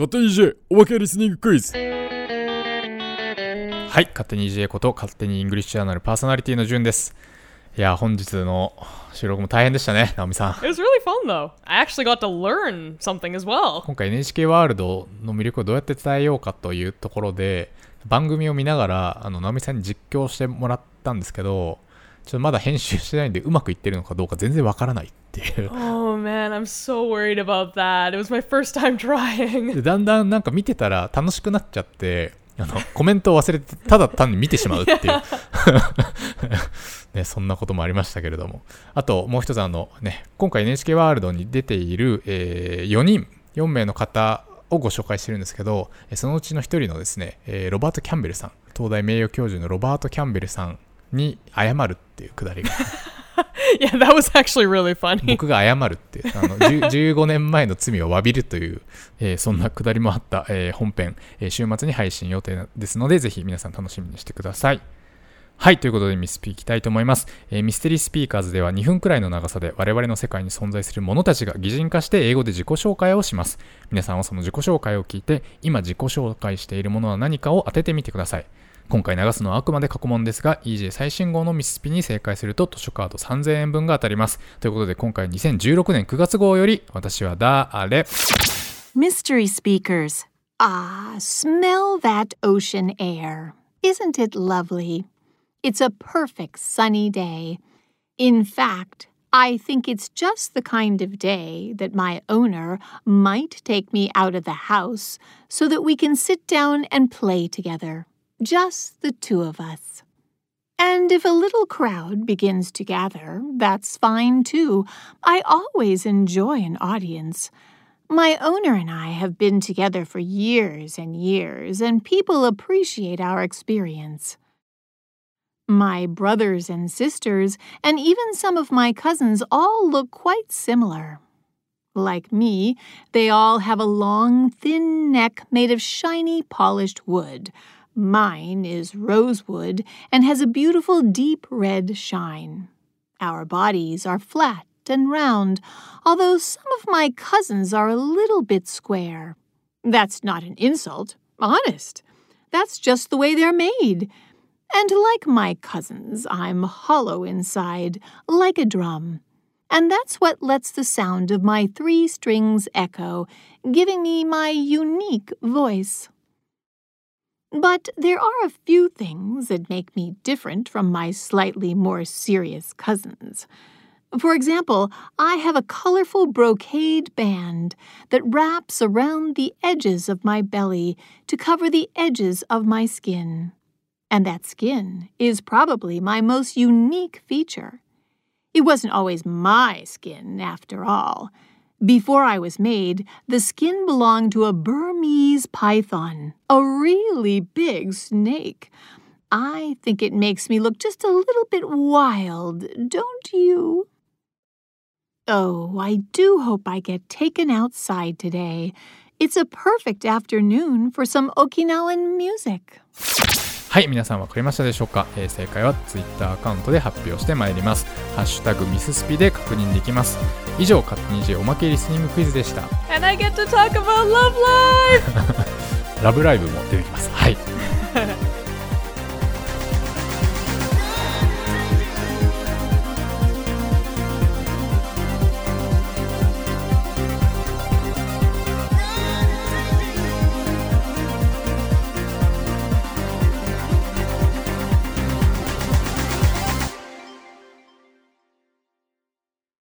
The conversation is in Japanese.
勝手に DJ おまけリスニングクイズはい、勝手に EJ こと勝手にイングリッシュジャーナルパーソナリティのじゅんです。いや、本日の収録も大変でしたね、直美さん。It was really fun though. I actually got to learn something as well. 今回 NHK ワールドの魅力をどうやって伝えようかというところで、番組を見ながら、あの、直美さんに実況してもらったんですけど、ちょっとまだ編集してないんで、うまくいってるのかどうか全然わからないっていう。Oh man, I'm so worried about that. It was my first time trying. でだんだんなんか見てたら楽しくなっちゃって、あの、コメントを忘れて、ただ単に見てしまうっていう。ね、そんなこともありましたけれども。あと、もう一つあの、ね、今回 NHK ワールドに出ている、え4人、4名の方をご紹介してるんですけど、えそのうちの一人のですね、えーロバート・キャンベルさん、東大名誉教授のロバート・キャンベルさんに謝るっていうくだりが、yeah, that was actually really funny. 僕が謝るっていう、あの、10 15 年前の罪を詫びるという、えーそんなくだりもあった、えー本編、えー週末に配信予定ですので、ぜひ皆さん楽しみにしてください。はい、ということでミスピーいきたいと思います、えーミステリースピーカーズでは2分くらいの長さで我々の世界に存在する者たちが擬人化して英語で自己紹介をします。皆さんはその自己紹介を聞いて、今自己紹介しているものは何かを当ててみてください。今回流すのはあくまで過去問ですが、EJ 最新号のミスピに正解すると図書カード3000円分が当たります。ということで今回2016年9月号より私は誰 Mystery speakers. Ah, smell that ocean air. Isn't it lovely? It's a perfect sunny day. In fact, I think it's just the kind of day that my owner might take me out of the house so that we can sit down and play together. Just the two of us. And if a little crowd begins to gather, that's fine too. I always enjoy an audience. My owner and I have been together for years and years, and people appreciate our experience. My brothers and sisters, and even some of my cousins, all look quite similar. Like me, they all have a long, thin neck made of shiny, polished wood. Mine is rosewood and has a beautiful deep red shine. Our bodies are flat and round, although some of my cousins are a little bit square. That's not an insult, honest. That's just the way they're made. And like my cousins, I'm hollow inside, like a drum. And that's what lets the sound of my three strings echo, giving me my unique voice. But there are a few things that make me different from my slightly more serious cousins. For example, I have a colorful brocade band that wraps around the edges of my belly to cover the edges of my skin. And that skin is probably my most unique feature. It wasn't always my skin, after all. Before I was made, the skin belonged to a Burmese python, a really big snake. I think it makes me look just a little bit wild, don't you? Oh, I do hope I get taken outside today. It's a perfect afternoon for some Okinawan music. はい、皆さん分かりましたでしょうか、えー正解は Twitter アカウントで発表してまいります。ハッシュタグミススピで確認できます。以上、勝手に J おまけリスニングクイズでした。And I get to talk about love life. ラブライブも出てきます。はい。